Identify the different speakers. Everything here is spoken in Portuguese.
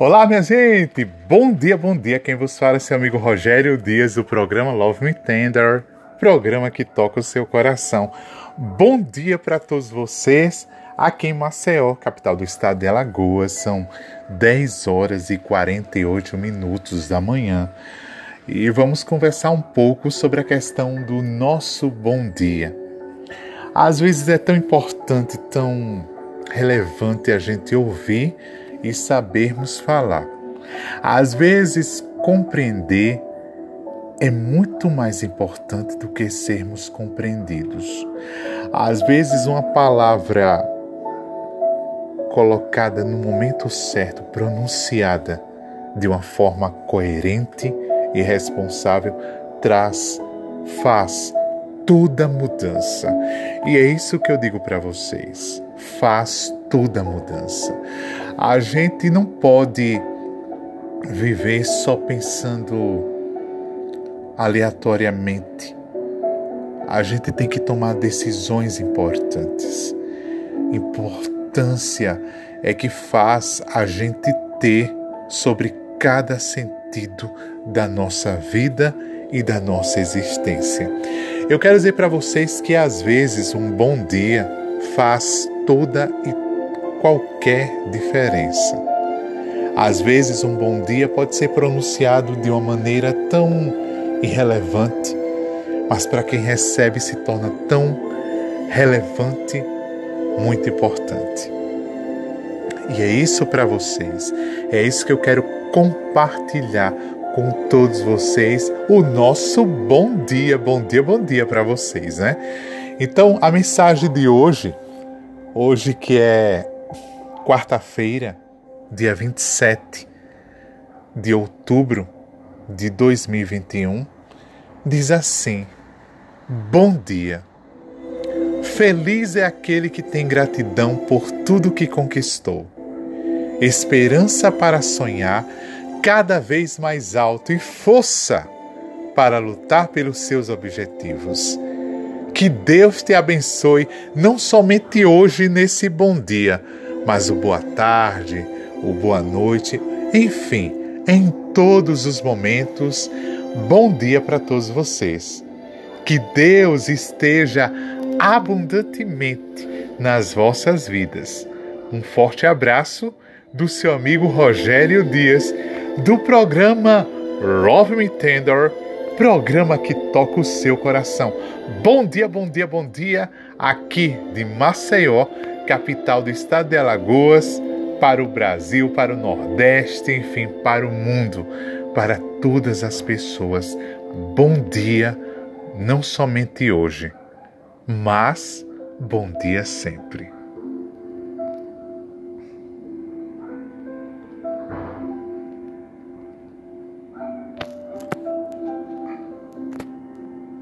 Speaker 1: Olá, minha gente! Bom dia, bom dia. Quem vos fala é seu amigo Rogério Dias do programa Love Me Tender, programa que toca o seu coração. Bom dia para todos vocês. Aqui em Maceió, capital do estado de Alagoas, são 10 horas e 48 minutos da manhã. E vamos conversar um pouco sobre a questão do nosso bom dia. Às vezes é tão importante, tão relevante a gente ouvir e sabermos falar. Às vezes, compreender é muito mais importante do que sermos compreendidos. Às vezes, uma palavra colocada no momento certo, pronunciada de uma forma coerente e responsável, traz, faz toda mudança. E é isso que eu digo para vocês. Faz toda mudança. A gente não pode viver só pensando aleatoriamente. A gente tem que tomar decisões importantes. Importância é que faz a gente ter sobre cada sentido da nossa vida e da nossa existência. Eu quero dizer para vocês que às vezes um bom dia faz toda e qualquer diferença. Às vezes, um bom dia pode ser pronunciado de uma maneira tão irrelevante, mas para quem recebe se torna tão relevante, muito importante. E é isso para vocês, é isso que eu quero compartilhar com todos vocês o nosso bom dia, bom dia, bom dia para vocês, né? Então, a mensagem de hoje, hoje que é quarta-feira, dia 27 de outubro de 2021, diz assim: Bom dia. Feliz é aquele que tem gratidão por tudo que conquistou, esperança para sonhar cada vez mais alto e força para lutar pelos seus objetivos. Que Deus te abençoe, não somente hoje nesse bom dia, mas o boa tarde, o boa noite, enfim, em todos os momentos, bom dia para todos vocês. Que Deus esteja abundantemente nas vossas vidas. Um forte abraço do seu amigo Rogério Dias, do programa Love Me Tender, programa que toca o seu coração. Bom dia, bom dia, bom dia, aqui de Maceió capital do estado de Alagoas, para o Brasil, para o Nordeste, enfim, para o mundo, para todas as pessoas. Bom dia, não somente hoje, mas bom dia sempre.